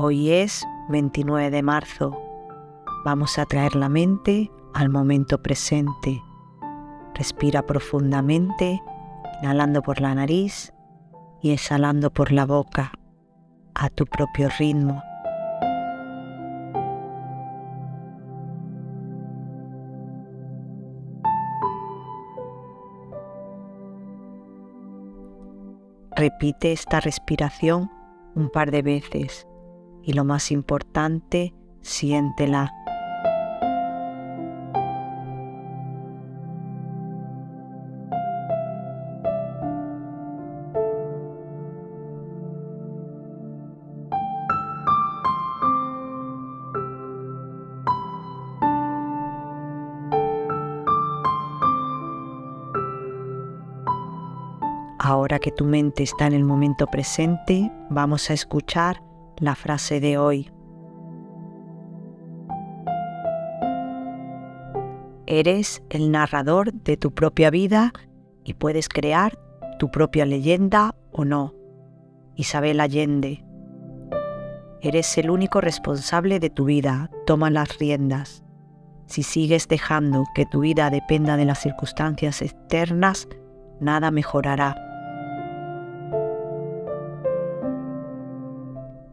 Hoy es 29 de marzo. Vamos a traer la mente al momento presente. Respira profundamente, inhalando por la nariz y exhalando por la boca, a tu propio ritmo. Repite esta respiración un par de veces y lo más importante, siéntela. Ahora que tu mente está en el momento presente, vamos a escuchar la frase de hoy. Eres el narrador de tu propia vida y puedes crear tu propia leyenda o no. Isabel Allende. Eres el único responsable de tu vida, toma las riendas. Si sigues dejando que tu vida dependa de las circunstancias externas, nada mejorará.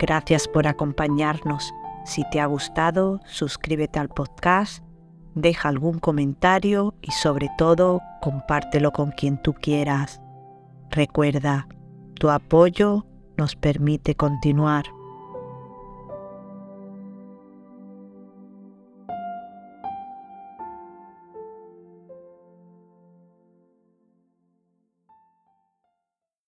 Gracias por acompañarnos. Si te ha gustado, suscríbete al podcast, deja algún comentario y sobre todo compártelo con quien tú quieras. Recuerda, tu apoyo nos permite continuar.